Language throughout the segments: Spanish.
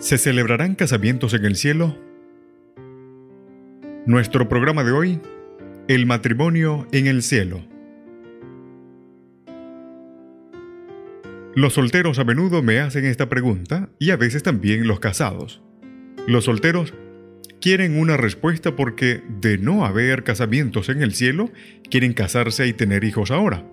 ¿Se celebrarán casamientos en el cielo? Nuestro programa de hoy, el matrimonio en el cielo. Los solteros a menudo me hacen esta pregunta y a veces también los casados. Los solteros quieren una respuesta porque de no haber casamientos en el cielo, quieren casarse y tener hijos ahora.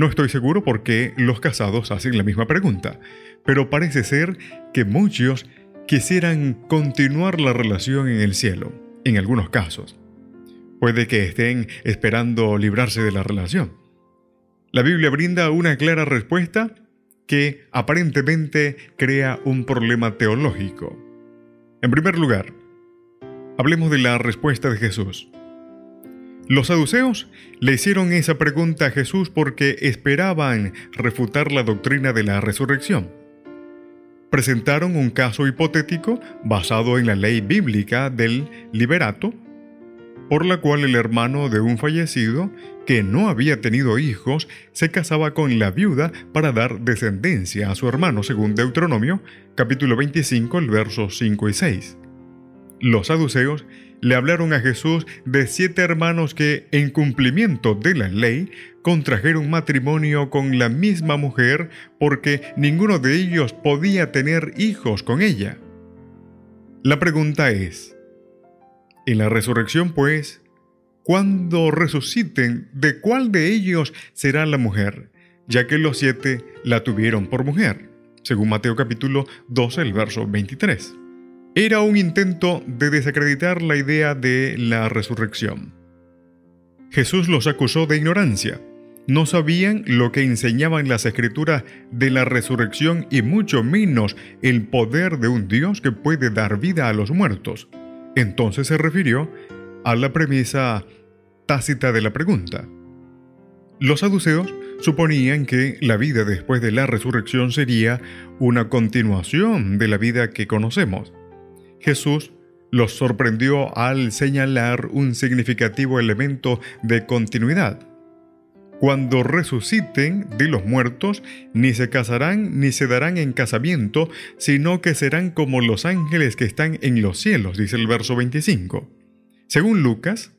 No estoy seguro por qué los casados hacen la misma pregunta, pero parece ser que muchos quisieran continuar la relación en el cielo, en algunos casos. Puede que estén esperando librarse de la relación. La Biblia brinda una clara respuesta que aparentemente crea un problema teológico. En primer lugar, hablemos de la respuesta de Jesús. Los saduceos le hicieron esa pregunta a Jesús porque esperaban refutar la doctrina de la resurrección. Presentaron un caso hipotético basado en la ley bíblica del liberato, por la cual el hermano de un fallecido que no había tenido hijos se casaba con la viuda para dar descendencia a su hermano, según Deuteronomio capítulo 25, el versos 5 y 6. Los saduceos le hablaron a Jesús de siete hermanos que, en cumplimiento de la ley, contrajeron matrimonio con la misma mujer porque ninguno de ellos podía tener hijos con ella. La pregunta es, en la resurrección pues, cuando resuciten, ¿de cuál de ellos será la mujer? Ya que los siete la tuvieron por mujer, según Mateo capítulo 12, el verso 23 era un intento de desacreditar la idea de la resurrección. Jesús los acusó de ignorancia. No sabían lo que enseñaban las escrituras de la resurrección y mucho menos el poder de un Dios que puede dar vida a los muertos. Entonces se refirió a la premisa tácita de la pregunta. Los saduceos suponían que la vida después de la resurrección sería una continuación de la vida que conocemos. Jesús los sorprendió al señalar un significativo elemento de continuidad. Cuando resuciten de los muertos, ni se casarán ni se darán en casamiento, sino que serán como los ángeles que están en los cielos, dice el verso 25. Según Lucas,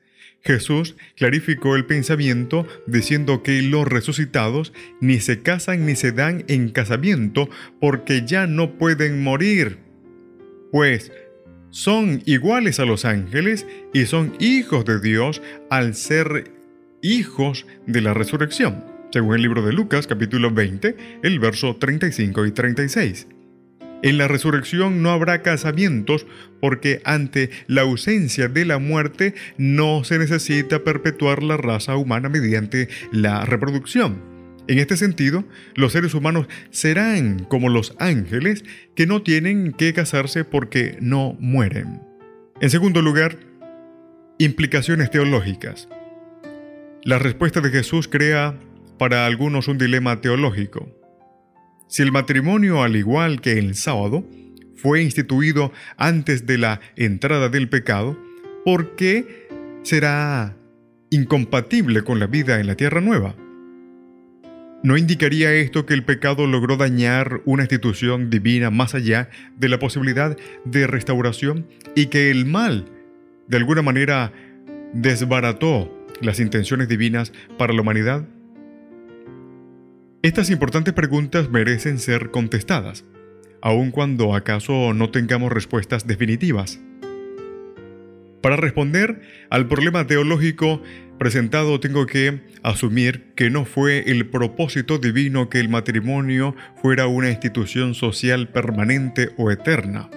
Jesús clarificó el pensamiento diciendo que los resucitados ni se casan ni se dan en casamiento porque ya no pueden morir, pues son iguales a los ángeles y son hijos de Dios al ser hijos de la resurrección, según el libro de Lucas capítulo 20, el verso 35 y 36. En la resurrección no habrá casamientos porque ante la ausencia de la muerte no se necesita perpetuar la raza humana mediante la reproducción. En este sentido, los seres humanos serán como los ángeles que no tienen que casarse porque no mueren. En segundo lugar, implicaciones teológicas. La respuesta de Jesús crea para algunos un dilema teológico. Si el matrimonio, al igual que el sábado, fue instituido antes de la entrada del pecado, ¿por qué será incompatible con la vida en la tierra nueva? ¿No indicaría esto que el pecado logró dañar una institución divina más allá de la posibilidad de restauración y que el mal, de alguna manera, desbarató las intenciones divinas para la humanidad? Estas importantes preguntas merecen ser contestadas, aun cuando acaso no tengamos respuestas definitivas. Para responder al problema teológico presentado tengo que asumir que no fue el propósito divino que el matrimonio fuera una institución social permanente o eterna.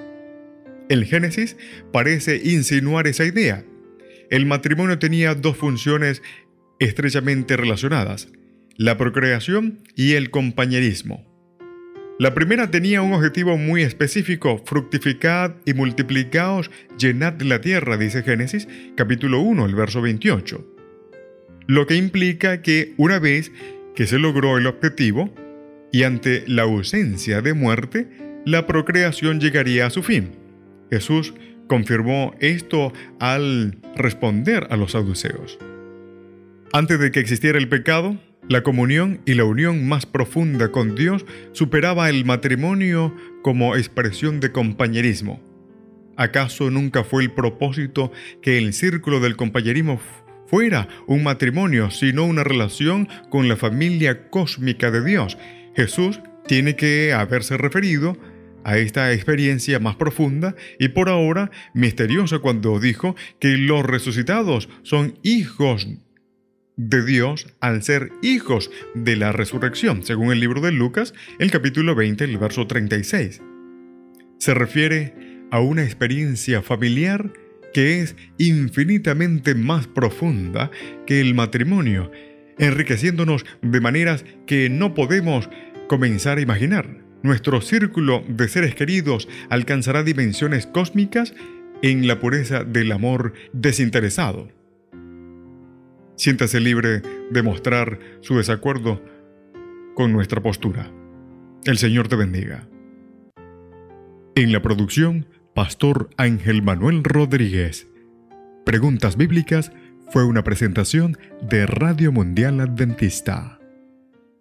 El Génesis parece insinuar esa idea. El matrimonio tenía dos funciones estrechamente relacionadas, la procreación y el compañerismo. La primera tenía un objetivo muy específico, fructificad y multiplicaos, llenad la tierra, dice Génesis capítulo 1, el verso 28. Lo que implica que una vez que se logró el objetivo y ante la ausencia de muerte, la procreación llegaría a su fin. Jesús confirmó esto al responder a los saduceos. Antes de que existiera el pecado, la comunión y la unión más profunda con Dios superaba el matrimonio como expresión de compañerismo. ¿Acaso nunca fue el propósito que el círculo del compañerismo fuera un matrimonio, sino una relación con la familia cósmica de Dios? Jesús tiene que haberse referido a esta experiencia más profunda y por ahora misteriosa cuando dijo que los resucitados son hijos de Dios al ser hijos de la resurrección, según el libro de Lucas, el capítulo 20, el verso 36. Se refiere a una experiencia familiar que es infinitamente más profunda que el matrimonio, enriqueciéndonos de maneras que no podemos comenzar a imaginar. Nuestro círculo de seres queridos alcanzará dimensiones cósmicas en la pureza del amor desinteresado. Siéntase libre de mostrar su desacuerdo con nuestra postura. El Señor te bendiga. En la producción, Pastor Ángel Manuel Rodríguez. Preguntas Bíblicas fue una presentación de Radio Mundial Adventista.